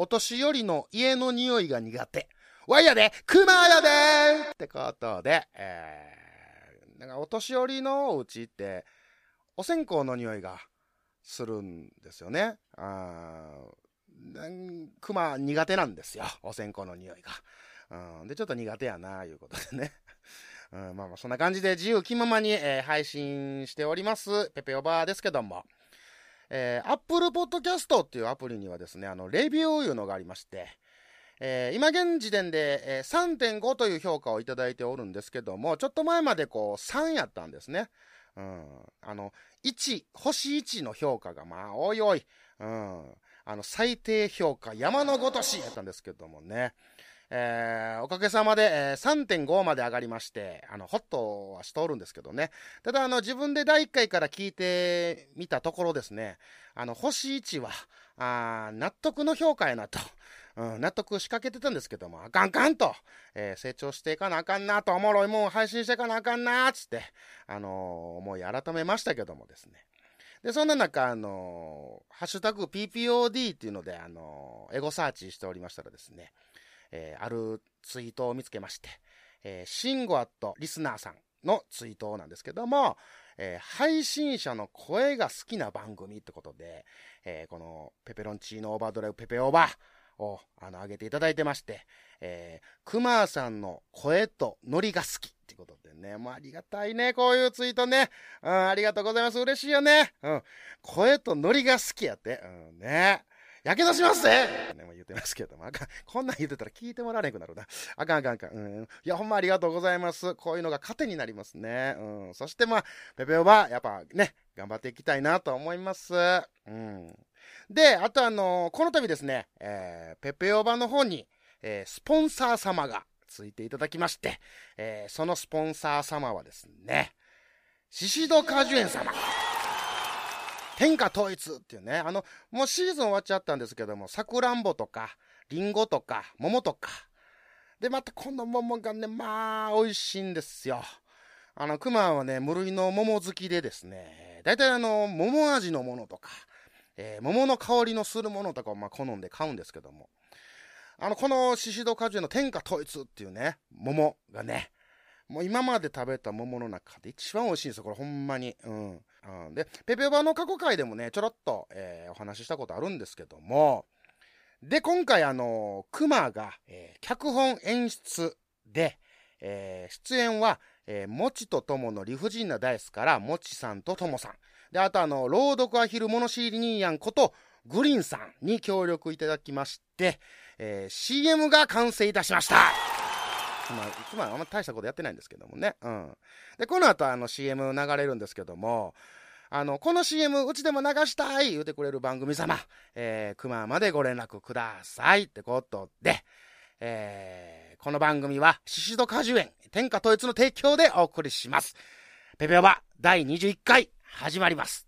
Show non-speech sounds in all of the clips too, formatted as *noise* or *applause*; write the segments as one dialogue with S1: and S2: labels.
S1: お年寄りの家の匂いが苦手。わいやで、熊やでってことで、えー、なんかお年寄りのお家って、お線香の匂いがするんですよね。あ熊苦手なんですよ。お線香の匂いが。うん、で、ちょっと苦手やな、いうことでね。*laughs* うん、まあまあ、そんな感じで自由気ままに、えー、配信しております、ペペオバーですけども。えー、Apple Podcast っていうアプリにはですね、あの、レビューいうのがありまして、えー、今現時点で、えー、3.5という評価をいただいておるんですけども、ちょっと前までこう3やったんですね。うん。あの、1、星1の評価がまあ、おいおい、うん。あの、最低評価山のごとしやったんですけどもね。えー、おかげさまで、えー、3.5まで上がりまして、あの、ホッとはしておるんですけどね。ただ、あの、自分で第1回から聞いてみたところですね、あの、星1は、あ納得の評価やなと。うん、納得しかけてたんですけども、あかんかんと、えー、成長していかなあかんなと、おもろいもん配信していかなあかんなつって、あのー、思い改めましたけどもですね。で、そんな中、あのー、ハッシュタグ PPOD っていうので、あのエゴサーチしておりましたらですね、えー、あるツイートを見つけまして、えー、シンゴアットリスナーさんのツイートなんですけども、えー、配信者の声が好きな番組ってことで、えー、このペペロンチーノオーバードライブペペオーバーをあの上げていただいてまして、えー、クマさんの声とノリが好きってことでね、もうありがたいね、こういうツイートね。うん、ありがとうございます。嬉しいよね。うん。声とノリが好きやって。うん、ね。やけどしますぜね、言ってますけども、あかん。こんなん言ってたら聞いてもらえなくなるな。あかんあかんあかん。うん。いや、ほんまありがとうございます。こういうのが糧になりますね。うん。そしてまあ、ペペオバ、やっぱね、頑張っていきたいなと思います。うん。で、あとあのー、この度ですね、えー、ペペオバの方に、えー、スポンサー様がついていただきまして、えー、そのスポンサー様はですね、シシド果樹園様。天下統一っていうね、あの、もうシーズン終わっちゃったんですけども、さくらんぼとか、りんごとか、桃とか。で、またこの桃がね、まあ、美味しいんですよ。あの、熊はね、無類の桃好きでですね、大体あの、桃味のものとか、えー、桃の香りのするものとかをまあ好んで買うんですけども、あの、このシシド果樹の天下統一っていうね、桃がね、もう今まで食べた桃の中で一番美味しいんですよ、これほんまに。うん。うん、で、ペペバの過去回でもね、ちょろっと、えー、お話ししたことあるんですけども、で、今回あの、熊が、えー、脚本演出で、えー、出演は、えー、もちとともの理不尽なダイスから、もちさんとともさん。で、あとあの、朗読アヒル物知りニーヤンこと、グリーンさんに協力いただきまして、えー、CM が完成いたしました。まあ、いつもあんま大したことやってないんですけどもね。うん。で、この後あの CM 流れるんですけども、あの、この CM うちでも流したい言うてくれる番組様、えー、熊までご連絡くださいってことで、えー、この番組は、シシド果樹園、天下統一の提供でお送りします。ペペオバ第21回、始まります。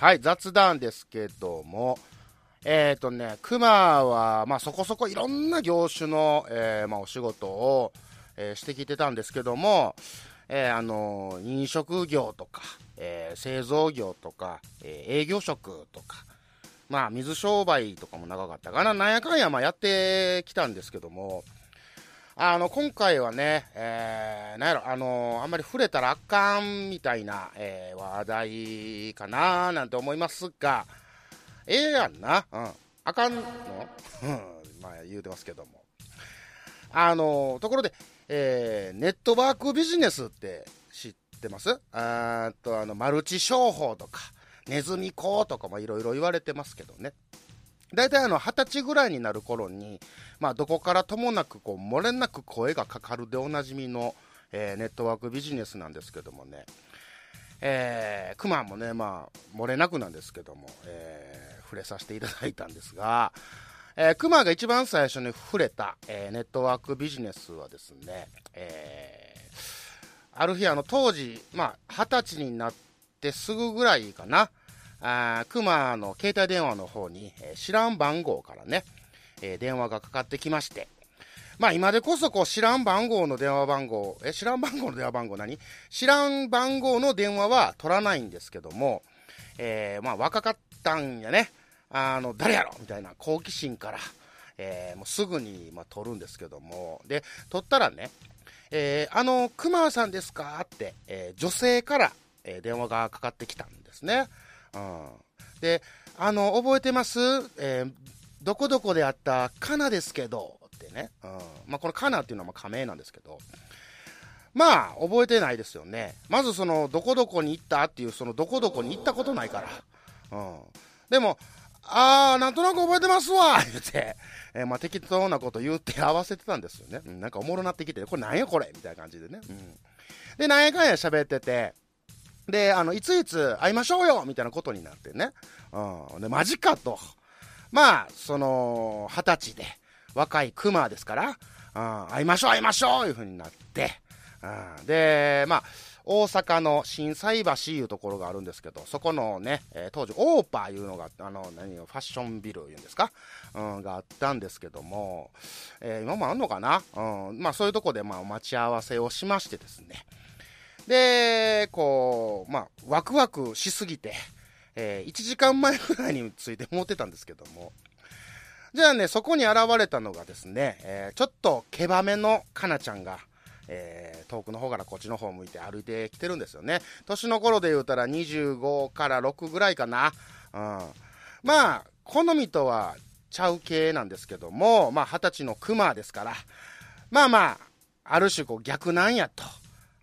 S1: はい、雑談ですけども、えっ、ー、とね、熊は、まあそこそこいろんな業種の、えー、まあお仕事を、えー、してきてたんですけども、えー、あの飲食業とか、えー、製造業とか、えー、営業職とか、まあ水商売とかも長かったかな、なんやかんやまあやってきたんですけども、あの、今回はね、えー、なんやろ、あのー、あんまり触れたらあかんみたいな、えー、話題かななんて思いますが、ええやんな。うん。あかんの？うん。まあ、言うてますけども。あの、ところで、えー、ネットワークビジネスって知ってます？あーっと、あの、マルチ商法とか、ネズミ講とかもいろいろ言われてますけどね。大体あの、二十歳ぐらいになる頃に、まあ、どこからともなく、こう、漏れなく声がかかるでおなじみの、えーネットワークビジネスなんですけどもね。えー、クマもね、まあ、漏れなくなんですけども、えー触れさせていただいたんですが、えー、クマが一番最初に触れた、えーネットワークビジネスはですね、えーある日、あの、当時、まあ、二十歳になってすぐぐらいかな、あクマの携帯電話の方に、えー知らん番号からね、えー電話がかかってきまして、まあ今でこそこう知らん番号の電話番号、え、知らん番号の電話番号何？知らん番号の電話は取らないんですけども、えーまあ若かったんやね。あの、誰やろ？みたいな好奇心から、えーもうすぐに、まあ、取るんですけども、で、取ったらね、えーあの、熊さんですか？って、え女性から、え電話がかかってきたんですね。うん。で、あの、覚えてます？えーどこどこであったカナですけど、ってね。うん。まあ、このカナっていうのはま仮名なんですけど、まあ、覚えてないですよね。まずその、どこどこに行ったっていう、その、どこどこに行ったことないから。うん。でも、あー、なんとなく覚えてますわ *laughs* 言うて、えーまあ、適当なこと言って合わせてたんですよね。うん、なんかおもろなってきて、これなんやこれみたいな感じでね。うん。で、なんやかんや喋ってて、で、あの、いついつ会いましょうよみたいなことになってね。うん。で、マジかと。まあ、その、二十歳で、若いクマですから、うん、会いましょう会いましょういう風になって、うん、で、まあ、大阪の心斎橋いうところがあるんですけど、そこのね、えー当時、オーパーいうのが、あの、何ファッションビルいうんですか、うん、があったんですけども、えー今もあんのかな？うん、まあ、そういうとこで、まあ、待ち合わせをしましてですね。で、こう、まあ、ワクワクしすぎて、え1時間前ぐらいについて持ってたんですけども、じゃあね、そこに現れたのがですね、えーちょっと毛羽目のかなちゃんが、えー遠くの方からこっちの方向いて歩いてきてるんですよね。年の頃で言うたら25から6ぐらいかな。うん。まあ、好みとはちゃう系なんですけども、まあ、二十歳のクマですから、まあまあ、ある種こう逆難やと。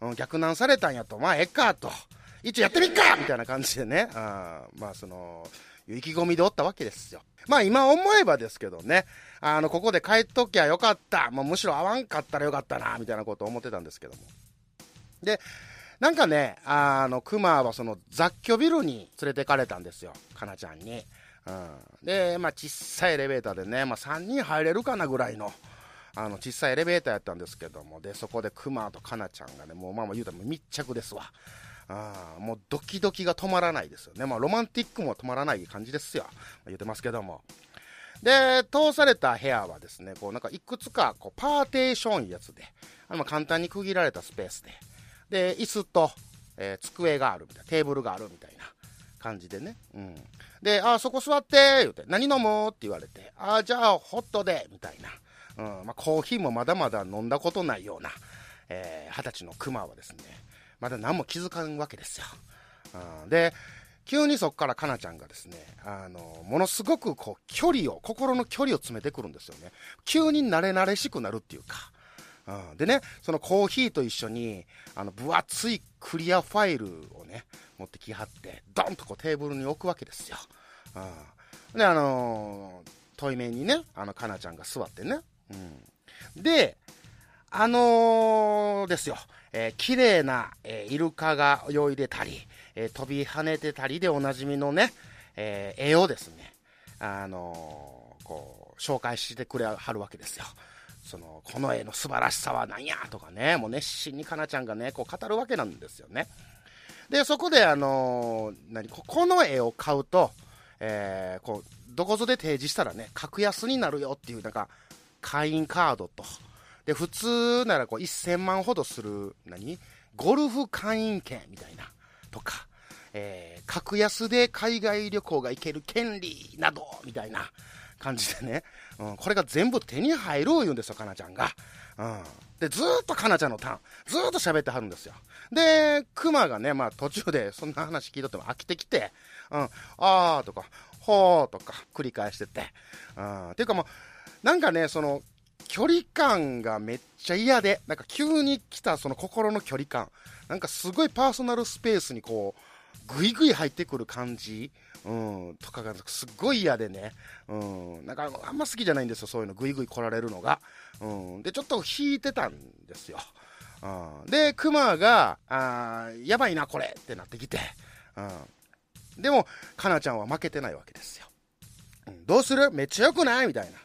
S1: うん、逆難されたんやと。まあ、ええかと。一応やってみっかみたいな感じでね。あまあ、その、意気込みでおったわけですよ。まあ今思えばですけどね、あの、ここで帰っときゃよかった。もうむしろ会わんかったらよかったな、みたいなこと思ってたんですけども。で、なんかね、あの、熊はその雑居ビルに連れてかれたんですよ。かなちゃんに。うん。で、まあ小さいエレベーターでね、まあ3人入れるかなぐらいの、あの、小さいエレベーターやったんですけども、で、そこで熊とかなちゃんがね、もうまあまあ言うたら密着ですわ。あーもうドキドキが止まらないですよね。まあロマンティックも止まらない感じですよ。言ってますけども。で、通された部屋はですね、こうなんかいくつかこうパーテーションやつで、あの簡単に区切られたスペースで、で、椅子と、えー机があるみたいな、テーブルがあるみたいな感じでね。うん。で、あ、そこ座って、言うて、何飲むって言われて、あ、じゃあ、ホットで、みたいな。うん。まあ、コーヒーもまだまだ飲んだことないような、えー二十歳のクマはですね、まだ何も気づかんわけですよ。うん、で、急にそこからかなちゃんがですね、あの、ものすごくこう、距離を、心の距離を詰めてくるんですよね。急に慣れ慣れしくなるっていうか。うん、でね、そのコーヒーと一緒に、あの、分厚いクリアファイルをね、持ってきはって、ドンとこうテーブルに置くわけですよ。うん。で、あのー、対面にね、あの、かなちゃんが座ってね。うん。で、あのーですよ、えー綺麗な、えーイルカが泳いでたり、えー飛び跳ねてたりでおなじみのね、えー絵をですね、あのーこう、紹介してくれはるわけですよ。その、この絵の素晴らしさは何やとかね、もう熱心にかなちゃんがね、こう語るわけなんですよね。で、そこであのー何、ここの絵を買うと、えーこう、どこぞで提示したらね、格安になるよっていう、なんか、会員カードと、で、普通ならこう1000万ほどする、何？ゴルフ会員権みたいな、とか、えー格安で海外旅行が行ける権利など、みたいな感じでね、うん、これが全部手に入る言うんですよ、かなちゃんが。うん。で、ずーっとかなちゃんのターン、ずーっと喋ってはるんですよ。で、クマがね、まあ途中でそんな話聞いとっても飽きてきて、うん、あーとか、ほーとか繰り返してて。うん。ていうかもう、なんかね、その、距離感がめっちゃ嫌で、なんか急に来たその心の距離感、なんかすごいパーソナルスペースにこう、ぐいぐい入ってくる感じ、うん、とかがすっごい嫌でね、うん、なんかあんま好きじゃないんですよ、そういうの、ぐいぐい来られるのが。うん、で、ちょっと引いてたんですよ。うん、で、クマが、あーやばいな、これってなってきて、うん、でも、かなちゃんは負けてないわけですよ。うん、どうする？めっちゃ良くない？みたいな。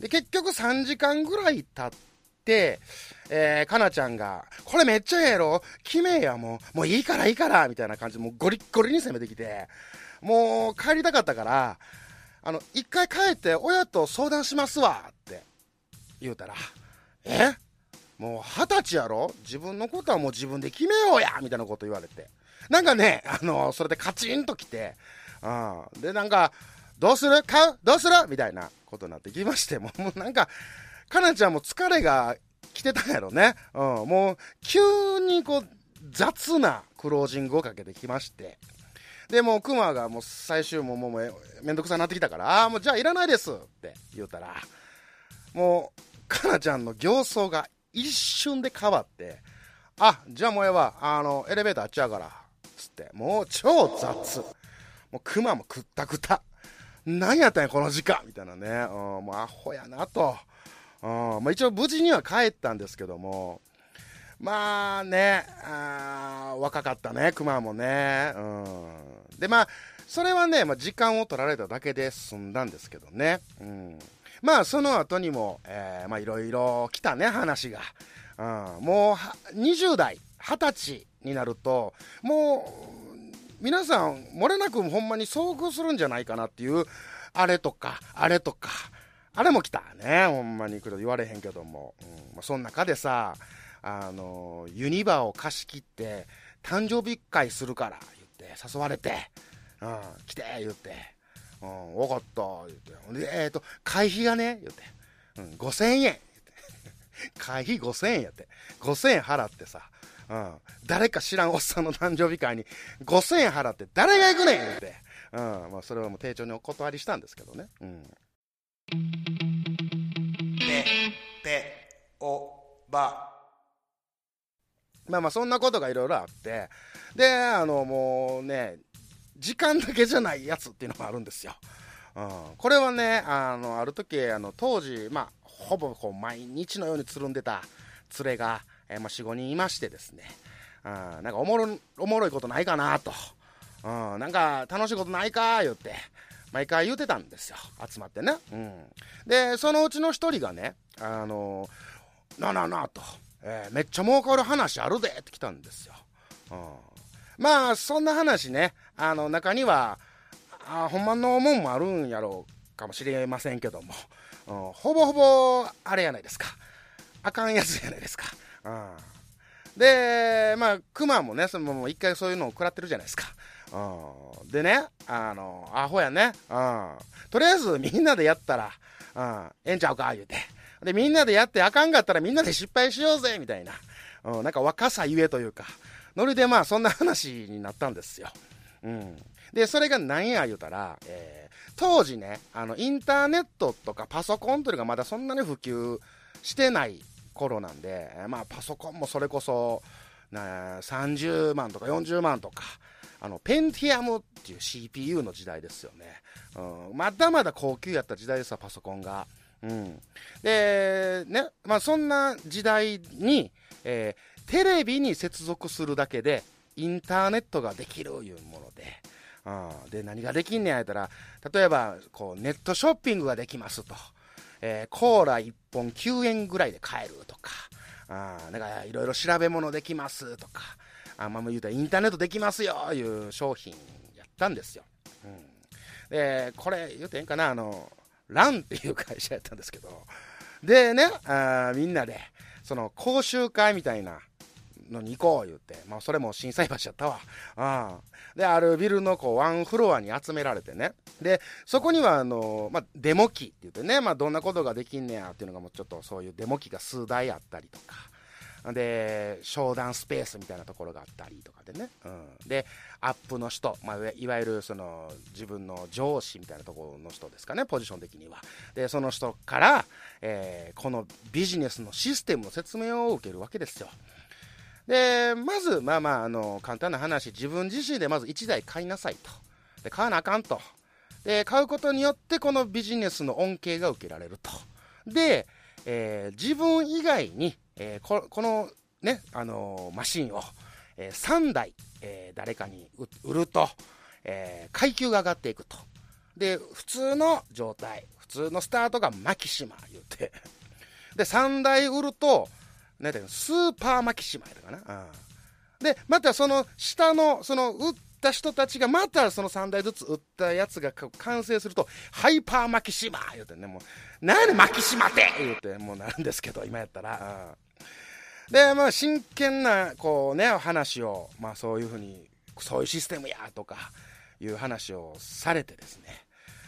S1: で、結局3時間ぐらい経って、えー、かなちゃんが、これめっちゃええやろ？決めや、もう。もういいからいいからみたいな感じで、もうゴリッゴリに攻めてきて、もう帰りたかったから、あの、一回帰って親と相談しますわって言うたら、え？もう二十歳やろ？自分のことはもう自分で決めようや！みたいなこと言われて。なんかね、あの、それでカチンと来て、うん。で、なんか、どうする？買う？どうする？みたいな。ことになってきまして、もう *laughs* もうなんか、かなちゃんも疲れが来てたんやろね。うん。もう、急にこう、雑なクロージングをかけてきまして。で、もう、クマがもう最終も、もう、めんどくさになってきたから、ああ、もうじゃあいらないですって言うたら、もう、かなちゃんの形相が一瞬で変わって、あ、じゃあもうええわ、あの、エレベーターあっちゃうから、つって、もう超雑。もうクマもくったくた。何やったんや、この時間みたいなね。うん、もうアホやなと。うん、まあ一応無事には帰ったんですけども、まあね、あ若かったね、クマもね。うん。で、まあ、それはね、まあ、時間を取られただけで済んだんですけどね。うん。まあ、その後にも、えーまあ、いろいろ来たね、話が。うん。もう、20代、20歳になると、もう、皆さん、漏れなくほんまに遭遇するんじゃないかなっていう、あれとか、あれとか、あれも来たね、ほんまに言われへんけども。うんまあ、その中でさ、あの、ユニバーを貸し切って、誕生日会するから、言って、誘われて、うん、来て、言って、うん、わかった、言って。で、えっ、と、会費がね、言って、うん、5000円、*laughs* 会費5000円やって。5000円払ってさ、うん、誰か知らんおっさんの誕生日会に5000円払って誰が行くねん言って、うん、まあそれはもう丁重にお断りしたんですけどね。うん。
S2: ぺ、ぺ、お、ば。
S1: まあまあそんなことがいろいろあって、で、あのもうね、時間だけじゃないやつっていうのもあるんですよ。うん、これはね、あの、ある時、あの、当時、まあ、ほぼこう毎日のようにつるんでた連れが、えーまあ、4、5人いましてですね、うん、なんかおもろ、おもろいことないかなと、うん、なんか楽しいことないか言って、毎回言うてたんですよ。集まってね。うん。で、そのうちの一人がね、あの、なあなあなあと、えーめっちゃ儲かる話あるでって来たんですよ。うん。まあ、そんな話ね、あの、中には、あほんまのもんもあるんやろうかもしれませんけども、うん、ほぼほぼ、あれやないですか。あかんやつじゃないですか。うん。で、まあ、クマもね、そのもう一回そういうのを食らってるじゃないですか。うん。でね、あの、アホやね。うん。とりあえずみんなでやったら、うん、ええんちゃうか、言うて。で、みんなでやってあかんかったらみんなで失敗しようぜ、みたいな。うん、なんか若さゆえというか、ノリでまあそんな話になったんですよ。うん。で、それが何や言うたら、えー当時ね、あの、インターネットとかパソコンというのがまだそんなに普及してない頃なんで、まあパソコンもそれこそ、な30万とか40万とか、あの、ペンティアムっていう CPU の時代ですよね。うん、まだまだ高級やった時代ですわ、パソコンが。うん。で、ね、まあそんな時代に、えーテレビに接続するだけで、インターネットができるいうもので、うん、で、何ができんねんやったら、例えば、こう、ネットショッピングができますと。えーコーラ1本9円ぐらいで買えるとか、ああなんかいろいろ調べ物できますとか、あんまあ言うたらインターネットできますよいう商品やったんですよ。うん、で、これ言うてええんかな、あの、ランっていう会社やったんですけど、でね、あみんなで、その講習会みたいなのに行こう言って、まあそれも震災橋やったわ。ああで、あるビルのこうワンフロアに集められてね。で、そこにはあの、まあデモ機って言ってね、まあどんなことができんねやっていうのがもうちょっとそういうデモ機が数台あったりとか、で、商談スペースみたいなところがあったりとかでね。うん、で、アップの人、まあ、いわいわゆるその自分の上司みたいなところの人ですかね、ポジション的には。で、その人から、えーこのビジネスのシステムの説明を受けるわけですよ。で、まず、まあまあ、あの、簡単な話、自分自身でまず1台買いなさいと。で、買わなあかんと。で、買うことによって、このビジネスの恩恵が受けられると。で、えー自分以外に、えーここのね、あのーマシンを、え3台、え誰かに売ると、え階級が上がっていくと。で、普通の状態、普通のスタートがマキシマ言うて。で、3台売ると、なんていうの、スーパーマキシマやったかな。うんで、またその下の、その売った人たちがまたその3台ずつ売ったやつが完成すると、ハイパーマキシマ言うてね、もう、なんでマキシマって？言うて、もうなるんですけど、今やったら。うんで、まあ、真剣な、こうね、話を、まあそういうふうに、そういうシステムや、とか、いう話をされてですね。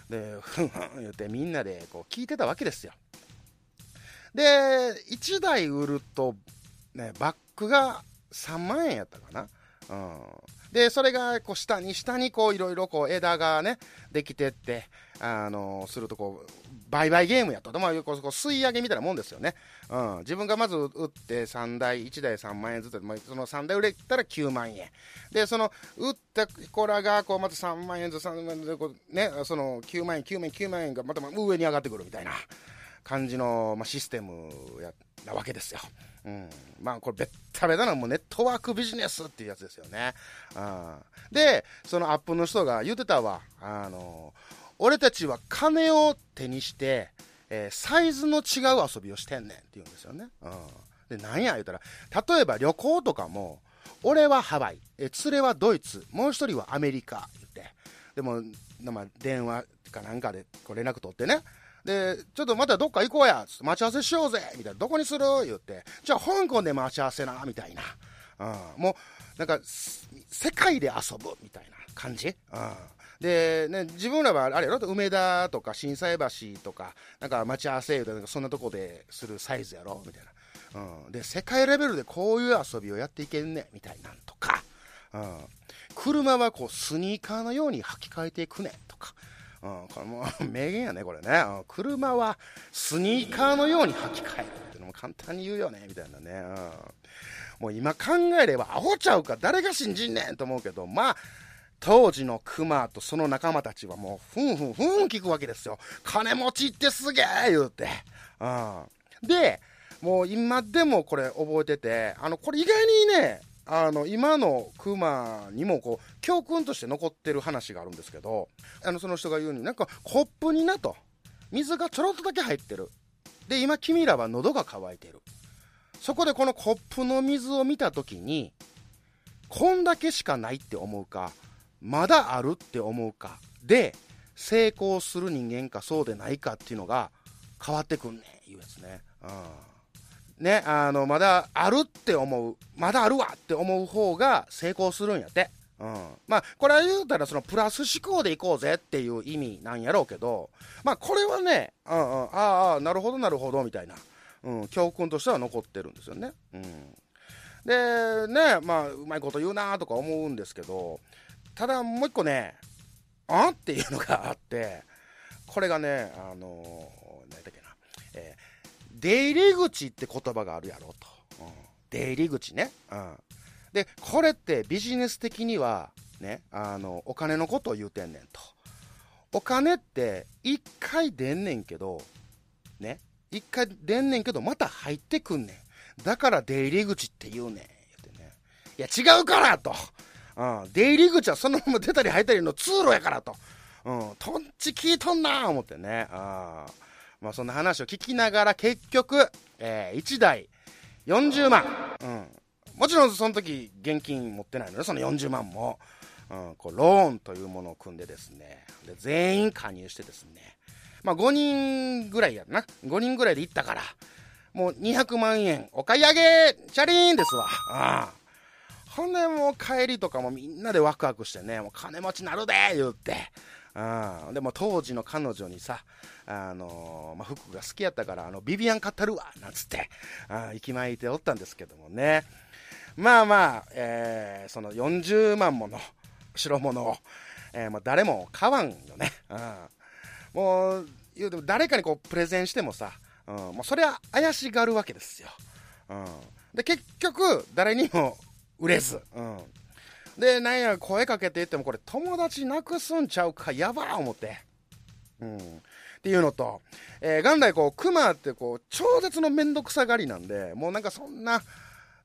S1: で、ふんふん言ってみんなでこう聞いてたわけですよ。で、1台売ると、ね、バックが3万円やったかな。うん。で、それが、こう、下に、下に、こう、いろいろ、こう、枝がね、できてって、あのすると、こう、売買ゲームやと。でまあ、こう、こう吸い上げみたいなもんですよね。うん。自分がまず売って3台、1台3万円ずつ、まあ、その3台売れたら9万円。で、その、売った子らが、こう、また3万円ずつ、3万円ずつ、ね、その、9万円、9万円、9万円が、また上に上がってくるみたいな感じの、まあ、システムや、なわけですよ。うん。まあ、これ、べったべたな、もうネットワークビジネスっていうやつですよね。うん。で、そのアップの人が言ってたわ。あの、俺たちは金を手にして、えーサイズの違う遊びをしてんねんって言うんですよね。うん。で、なんや言うたら、例えば旅行とかも、俺はハワイ、えー連れはドイツ、もう一人はアメリカ、言って。でも、まあ、電話かなんかでこう連絡取ってね。で、ちょっとまたどっか行こうや、待ち合わせしようぜ、みたいな。どこにする？言って。じゃあ香港で待ち合わせな、みたいな。うん。もう、なんか、世界で遊ぶ、みたいな感じ。うん。で、ね、自分らはあれやろ？梅田とか心斎橋とか、なんか待ち合わせ言うてなんかそんなとこでするサイズやろ？みたいな。うん。で、世界レベルでこういう遊びをやっていけんねみたいなんとか。うん。車はこうスニーカーのように履き替えていくね。うん、これもう *laughs* 名言やね、これね。車はスニーカーのように履き替えるっていうのも簡単に言うよね、みたいなね。うん、もう今考えればアホちゃうか、誰が信じんねんと思うけど、まあ、当時のクマとその仲間たちはもう、ふんふんふん聞くわけですよ。金持ちってすげえ言うて。うん。で、もう今でもこれ覚えてて、あの、これ意外にね、あの、今のクマにもこう、教訓として残ってる話があるんですけど、あの、その人が言うに、なんか、コップになと、水がちょろっとだけ入ってる。で、今君らは喉が渇いてる。そこでこのコップの水を見たときに、こんだけしかないって思うか、まだあるって思うか、で、成功する人間かそうでないかっていうのが変わってくんねん、いうやつね。うん。ね、あの、まだあるって思う、まだあるわって思う方が成功するんやって。うん。まあ、これは言うたら、そのプラス思考でいこうぜっていう意味なんやろうけど、まあ、これはね、うんうん、ああ、なるほどなるほど、みたいな、うん、教訓としては残ってるんですよね。うん。で、ね、まあ、うまいこと言うなとか思うんですけど、ただもう一個ね、あっていうのがあって、これがね、あの何だっけな、えー出入り口って言葉があるやろと。うん出入り口ね。うん。で、これってビジネス的には、ね、あの、お金のことを言うてんねんと。お金って一回出んねんけど、ね、一回出んねんけど、また入ってくんねん。だから出入り口って言うねん。言ってね。いや、違うからと。うん、出入り口はそのまま出たり入ったりの通路やからと。うん、とんち聞いとんな思ってね。あーまあそんな話を聞きながら結局、え1台40万。うん。もちろんその時現金持ってないのね、その40万も。うん、こうローンというものを組んでですね。で、全員加入してですね。まあ5人ぐらいやな。5人ぐらいで行ったから。もう200万円お買い上げチャリーンですわ。ああ。ほんでもう帰りとかもみんなでワクワクしてね、もう金持ちなるで言って。うん。でも当時の彼女にさ、あのーまあ、服が好きやったから、あの、ビビアン買ったるわなんつって、あ息巻いておったんですけどもね。まあまあ、えーその40万もの代物を、えーもう誰も買わんよね。うん。もう、言うても誰かにこうプレゼンしてもさ、うん、もうそれは怪しがるわけですよ。うん。で、結局、誰にも売れず、うん。で、なんや、声かけて言っても、これ友達なくすんちゃうか、やばー思って。うん。っていうのと、えー元来こう、熊ってこう、超絶のめんどくさがりなんで、もうなんかそんな、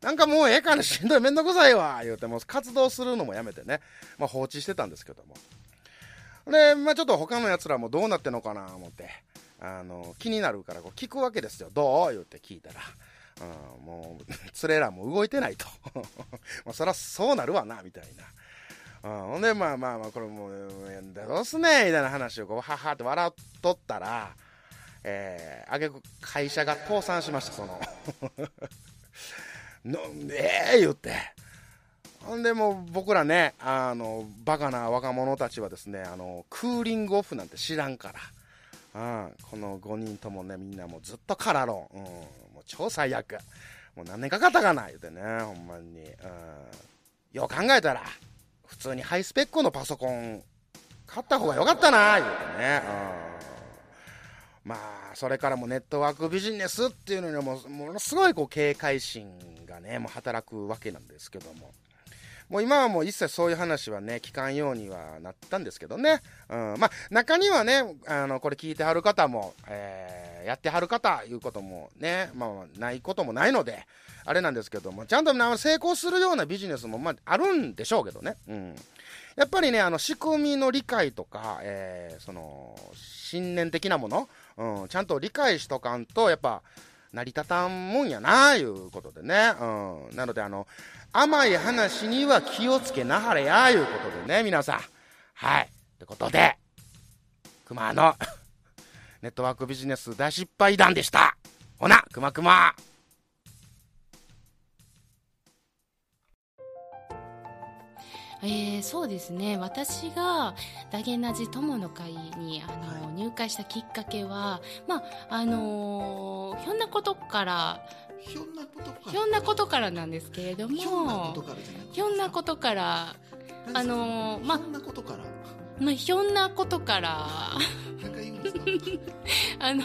S1: なんかもうええかな、しんどい、めんどくさいわ、言うて、もう活動するのもやめてね、まあ放置してたんですけども。で、まあちょっと他の奴らもどうなってんのかな、思って、あの、気になるからこう聞くわけですよ。どう？言って聞いたら。うん、もう、連れらも動いてないと。*laughs* まあそらそうなるわな、みたいな。うん、ほんで、まあまあまあ、これもう、どうすねみたいな話をこう、ははって笑っとったら、えー、あげく会社が倒産しました、その。のええ言って。ほんでもう僕らね、あの、バカな若者たちはですね、あの、クーリングオフなんて知らんから。うん、この5人ともね、みんなもうずっとカラロン。うん、超最悪。もう何年かかったかな言うてね、ほんまに。うん。よう考えたら、普通にハイスペックのパソコン買った方がよかったな、言うてね。うん。まあ、それからもネットワークビジネスっていうのにも、ものすごいこう警戒心がね、もう働くわけなんですけども。もう今はもう一切そういう話はね、聞かんようにはなったんですけどね。うん。まあ、中にはね、あの、これ聞いてはる方も、えー、やってはる方、いうこともね、まあ、ないこともないので、あれなんですけども、ちゃんと成功するようなビジネスも、まあ、あるんでしょうけどね。うん。やっぱりね、あの、仕組みの理解とか、えー、その、信念的なもの、うん、ちゃんと理解しとかんと、やっぱ、成り立たんもんやな、いうことでね。うん。なので、あの、甘い話には気をつけなはれや、いうことでね、皆さん。はい。ってことで、熊の *laughs* ネットワークビジネス大失敗談でした。ほな、くまくま。
S3: えーそうですね。私がダゲナジ友の会にあの、入会したきっかけはまああのーひょんなことから
S4: ひょんなことから。
S3: ひょんなことからなんですけれども
S4: ひょんなことからじゃなくて
S3: ひょんなことからあのーまあ
S4: ひょんなことから。
S3: まあひょんなことから。*laughs* あの、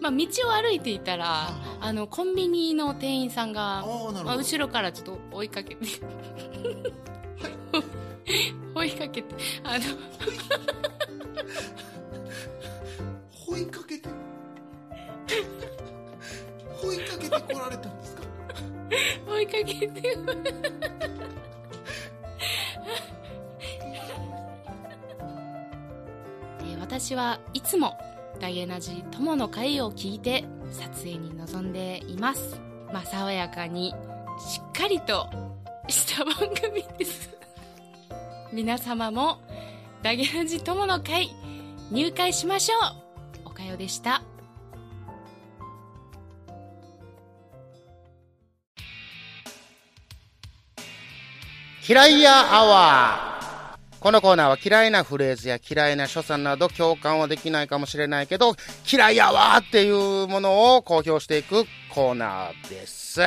S3: まあ、道を歩いていたら
S4: あ
S3: あ。のコンビニの店員さんがまあ、後ろからちょっと追いかけて *laughs* 追いかけてあの
S4: 追いかけて？追いかけて来られたんですか？
S3: 追いかけて。えー。私はいつもダゲナジ友の会を聞いて撮影に臨んでいます。まあ爽やかにしっかりとした番組です皆様もダゲナジ友の会入会しましょうおかよでした
S1: 嫌いやアワー。このコーナーは嫌いなフレーズや嫌いな所作など共感はできないかもしれないけど、嫌いやわーっていうものを公表していくコーナーです。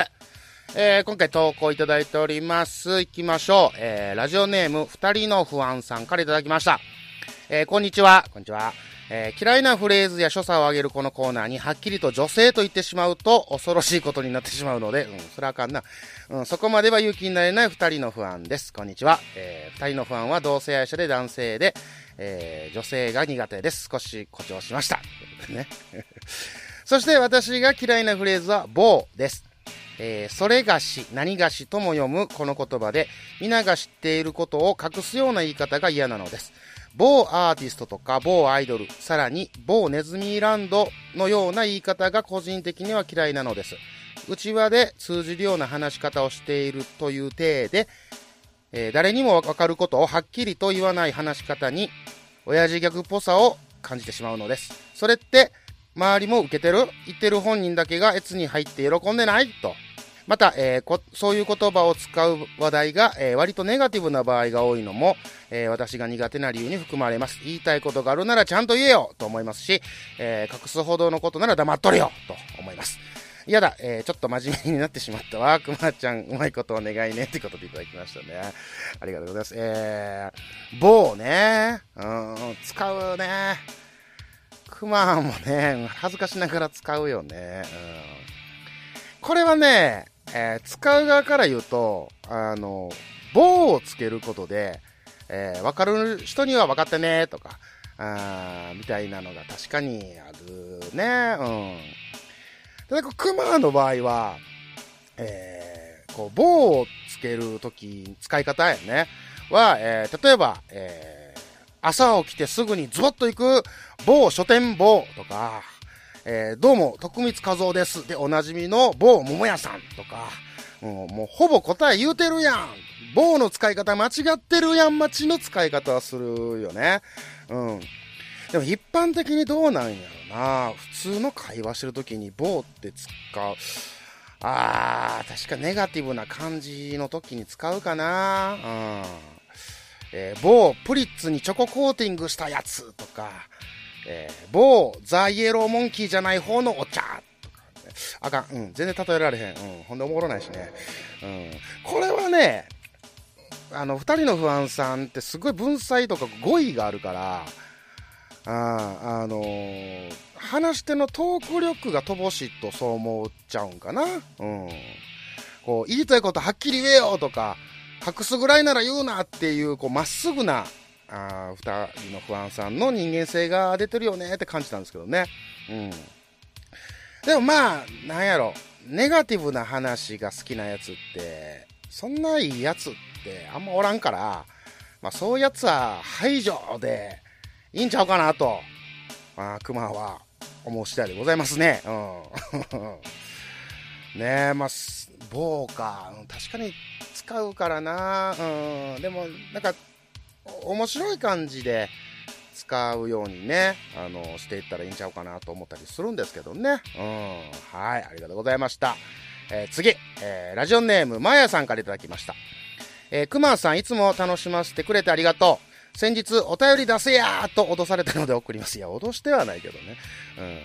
S1: えー今回投稿いただいております。行きましょう。えーラジオネーム、二人の不安さんからいただきました。えーこんにちは。こんにちは。えー嫌いなフレーズや所作を挙げるこのコーナーにはっきりと女性と言ってしまうと恐ろしいことになってしまうので、うん、それはあかんな。うん、そこまでは勇気になれない二人の不安です。こんにちは。えー二人の不安は同性愛者で男性で、えー女性が苦手です。少し誇張しました。ね。*laughs* そして私が嫌いなフレーズは、棒です。えーそれがし、何がしとも読むこの言葉で、皆が知っていることを隠すような言い方が嫌なのです。某アーティストとか某アイドル、さらに某ネズミランドのような言い方が個人的には嫌いなのです。内輪で通じるような話し方をしているという体で、えー誰にもわかることをはっきりと言わない話し方に、親父ギャグっぽさを感じてしまうのです。それって、周りも受けてる言ってる本人だけが越に入って喜んでないと。また、えーこそういう言葉を使う話題が、えー割とネガティブな場合が多いのも、えー私が苦手な理由に含まれます。言いたいことがあるならちゃんと言えよと思いますし、え隠すほどのことなら黙っとれよと思います。やだ、えちょっと真面目になってしまったわ。くまちゃん、うまいことお願いね。ってことでいただきましたね。ありがとうございます。えー、棒ね。うん、使うね。くまもね、恥ずかしながら使うよね。うんこれはね、えー使う側から言うと、あの、棒をつけることで、えー、分かる人には分かってね、とか、あみたいなのが確かにあるね。うん。ただ、クマの場合は、えー、こう、棒をつけるとき、使い方やね。は、えー例えば、えー朝起きてすぐにズボッと行く某書店棒とか、えーどうも、徳光和夫です。で、おなじみの某桃屋さんとか、もうもうほぼ答え言うてるやん。棒の使い方間違ってるやん、待ちの使い方はするよね。うん。でも一般的にどうなんやろな。普通の会話してるときに棒って使う。あー、確かネガティブな感じの時に使うかな。うん。えー某プリッツにチョココーティングしたやつとか、えー某ザ・イエローモンキーじゃない方のお茶とか、ね、あかん、うん、全然例えられへん。うん、ほんでおもろないしね。うん。これはね、あの、二人の不安さんってすごい文才とか語彙があるから、ああのー話し手のトーク力が乏しいとそう思っちゃうんかな。うん。こう、言いたいことはっきり言えよとか、隠すぐらいなら言うなっていう、こう、まっすぐな、あー二人の不安さんの人間性が出てるよねって感じたんですけどね。うん。でもまあ、なんやろ、ネガティブな話が好きなやつって、そんないいやつってあんまおらんから、まあそういうやつは排除でいいんちゃうかなと、まあ、熊は思う次第でございますね。うん。*laughs* ねえ、まあ、棒か。うん確かに使うからな。うん。でも、なんか、面白い感じで使うようにね、あの、していったらいいんちゃうかなと思ったりするんですけどね。うん。はい、ありがとうございました。えー次、えーラジオネーム、まやさんからいただきました。えー、くまさん、いつも楽しませてくれてありがとう。先日、お便り出せやーと脅されたので送ります。いや、脅してはないけどね。うん。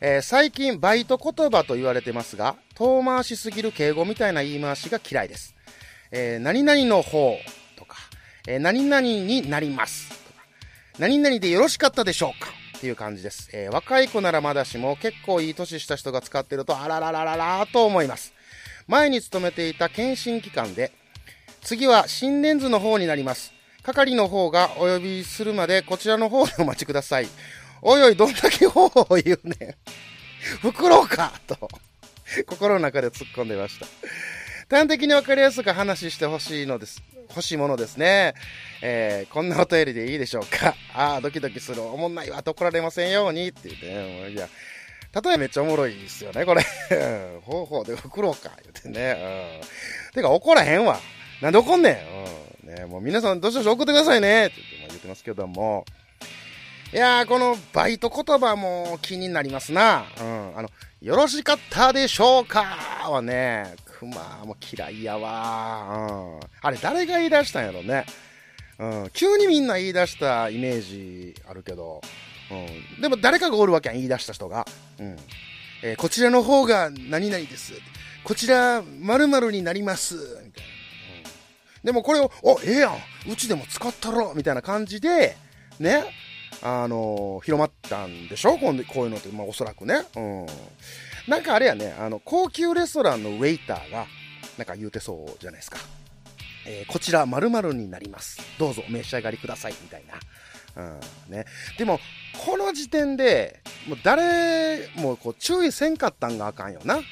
S1: えー最近、バイト言葉と言われてますが、遠回しすぎる敬語みたいな言い回しが嫌いです。えー何々の方とか、えー何々になりますとか、何々でよろしかったでしょうかっていう感じです。えー若い子ならまだしも結構いい年した人が使ってるとあらららららと思います。前に勤めていた検診機関で、次は心電図の方になります。係の方がお呼びするまでこちらの方でお待ちください。おいおい、どんだけ方法を言うねん。袋かと、心の中で突っ込んでました。端的に分かりやすく話してほしいのです。欲しいものですね。えーこんなお便りでいいでしょうか。ああ、ドキドキする。おもんないわ。と怒られませんように。って言ってね。もういや、例えめっちゃおもろいですよね、これ。*laughs* 方法で袋か。言ってね。うん。てか、怒らへんわ。なんで怒んねん。うん。ね、もう皆さん、どしどし送ってくださいね。って言って言ってますけども。いやー、このバイト言葉も気になりますな。うん。あの、よろしかったでしょうか？はね、クマも嫌いやわ。うん。あれ、誰が言い出したんやろね。うん。急にみんな言い出したイメージあるけど。うん。でも誰かがおるわけやん、言い出した人が。うん。えーこちらの方が何々です。こちら、〇〇になります。みたいな。うん。でもこれを、お、ええやん。うちでも使ったろみたいな感じで、ね。あのー広まったんでしょ？こんでこういうのって、まあ、おそらくね。うん。なんかあれやね、あの、高級レストランのウェイターが、なんか言うてそうじゃないですか。えーこちら〇〇になります。どうぞお召し上がりください。みたいな。うん。ね。でも、この時点で、もう誰もこう注意せんかったんがあかんよな。うん。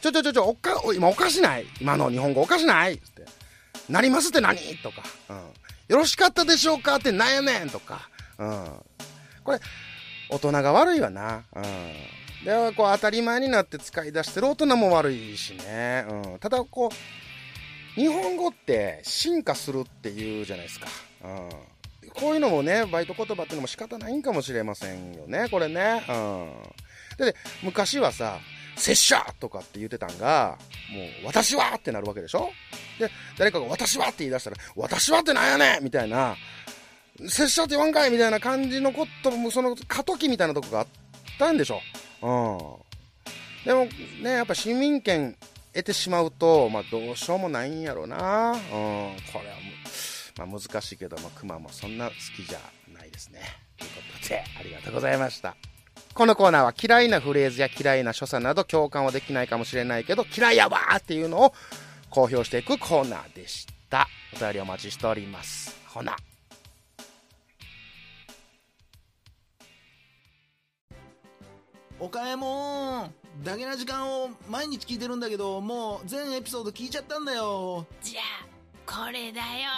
S1: ちょちょちょちょ、おか、今おかしない今の日本語おかしないって。なりますって何？とか。うん。よろしかったでしょうか？ってなんやねん？とか。うん。これ、大人が悪いわな。うん。で、こう当たり前になって使い出してる大人も悪いしね。うん。ただ、こう、日本語って進化するっていうじゃないですか。うん。こういうのもね、バイト言葉っていうのも仕方ないんかもしれませんよね、これね。うん。で、昔はさ、拙者とかって言ってたんが、もう、私はってなるわけでしょ？で、誰かが私はって言い出したら、私はってなんやねんみたいな、拙者って言わんかいみたいな感じのことも、その過渡期みたいなとこがあったんでしょ？うん。でもね、やっぱ市民権得てしまうと、まあどうしようもないんやろな。うん。これはもう、まあ難しいけども、熊もそんな好きじゃないですね。ということで、ありがとうございました。このコーナーは嫌いなフレーズや嫌いな所作など共感はできないかもしれないけど、嫌いやわーっていうのを公表していくコーナーでした。お便りお待ちしております。ほな。
S4: おかえもんダゲな時間を毎日聞いてるんだけどもう全エピソード聞いちゃったんだよ。
S3: じゃあこれだよ。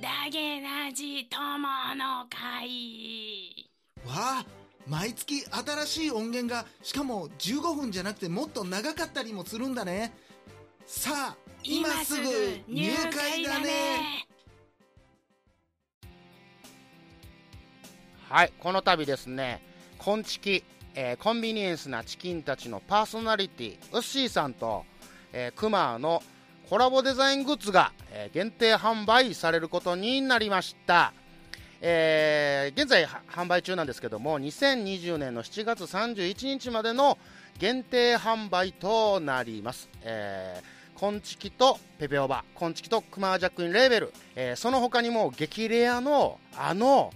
S3: ダゲナジ友の会。
S4: わあ毎月新しい音源がしかも15分じゃなくてもっと長かったりもするんだね。さあ今すぐ入会だね
S1: はい、この度ですね、コンチキ、えーコンビニエンスなチキンたちのパーソナリティ、ウッシーさんと、えークマのコラボデザイングッズが、えー限定販売されることになりました。えー現在販売中なんですけども、2020年の7月31日までの限定販売となります。えーコンチキとペペオバ、コンチキとクマージャックインレーベル、えーその他にも激レアのあの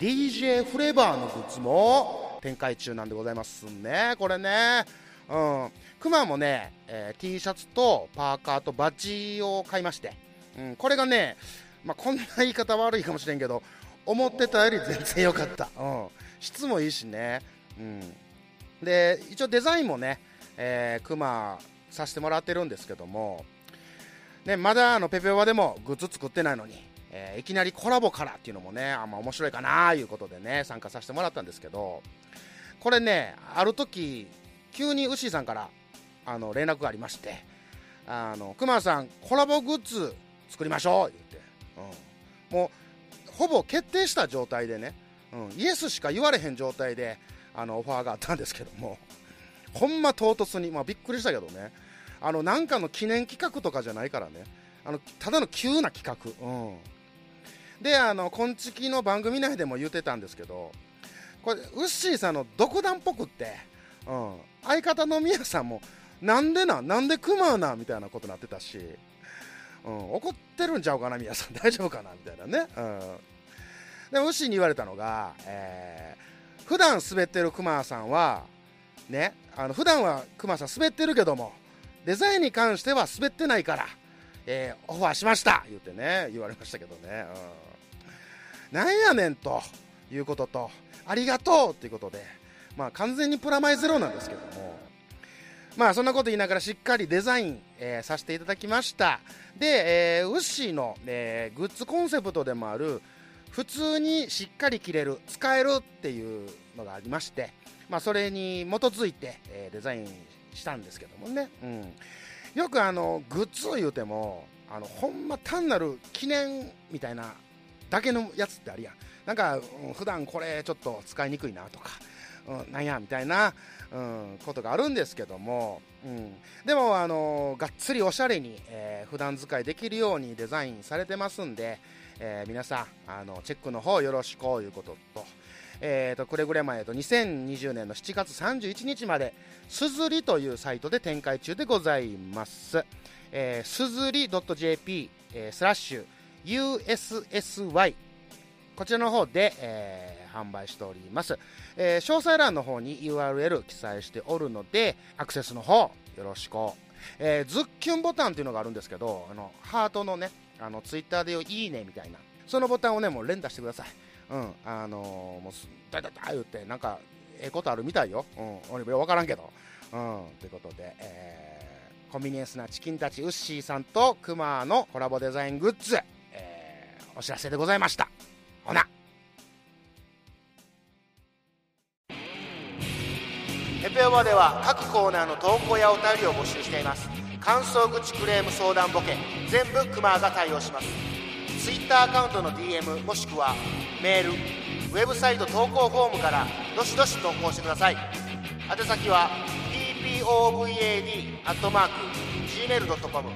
S1: DJ フレーバーのグッズも展開中なんでございますね、これね。うん。クマもね、えー T シャツとパーカーとバッジを買いまして、うん、これがね、まあ、こんな言い方悪いかもしれんけど、思ってたより全然良かった。うん。質もいいしね。うん。で、一応デザインもね、えー、クマさせてもらってるんですけども、ね、まだあのペペオバでもグッズ作ってないのに、えーいきなりコラボからっていうのもね、あんま面白いかなーいうことでね、参加させてもらったんですけど、これね、ある時、急にウッシーさんからあの連絡がありまして、あの、クマさん、コラボグッズ作りましょうって言って、うん、もう、ほぼ決定した状態でね、うん、イエスしか言われへん状態で、あの、オファーがあったんですけども、ほんま唐突に、まあびっくりしたけどね、あの、なんかの記念企画とかじゃないからね、あの、ただの急な企画、うん。で、あの、こんちきの番組内でも言ってたんですけど、これ、ウッシーさんの独断っぽくって、うん、相方の宮さんも、なんでななんでクマなみたいなことになってたし、うん、怒ってるんちゃうかな、宮さん、*laughs* 大丈夫かなみたいなね。うん。で、ウッシーに言われたのが、えー、普段滑ってるクマさんは、ね、あの普段はクマさん滑ってるけども、デザインに関しては滑ってないから、えーオファーしました言ってね、言われましたけどね。うん、なんやねんということと、ありがとうっていうことで、まあ完全にプラマイゼロなんですけども、まあそんなこと言いながらしっかりデザイン、えーさせていただきました。で、えーウッシーの、えーグッズコンセプトでもある、普通にしっかり着れる、使えるっていうのがありまして、まあそれに基づいて、えーデザインしたんですけどもね。うん。よくあの、グッズ言うても、あの、ほんま単なる記念みたいなだけのやつってあるやん。なんか、うん普段これちょっと使いにくいなとか、うん、なんやみたいな、うん、ことがあるんですけども、うん、でも、あのがっつりおしゃれに、えー普段使いできるようにデザインされてますんで、えー皆さんあのチェックの方よろしくということと、えー、とくれぐれも、えーと2020年の7月31日まで、すずりというサイトで展開中でございます。えー、すずり .jp、えースラッシュ USSY こちらの方で、えー販売しております、えー詳細欄の方に URL 記載しておるのでアクセスの方よろしく、えーズッキュンボタンっていうのがあるんですけどあのハートのねあのツイッターでいいねみたいな。そのボタンをねもう連打してください。うんあのーもうすだだだ言ってなんかええことあるみたいよ。うん俺分からんけど。うんということで、えーコンビニエンスなチキンたちウッシーさんとクマのコラボデザイングッズ、お知らせでございました。ほな。ペペオバでは各コーナーの投稿やお便りを募集しています。感想口クレーム相談ボケ全部クマが対応します。ツイッターアカウントの DM もしくはメールウェブサイト投稿フォームからどしどし投稿してください。宛先は tpovad.gmail.com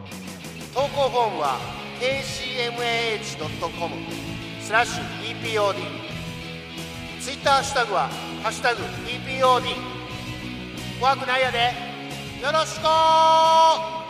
S1: 投稿フォームは kcmah.com スラッシュ EPOD ツイッターハッシュタグは「ハッシュタグ #EPOD」怖くないやでよろしく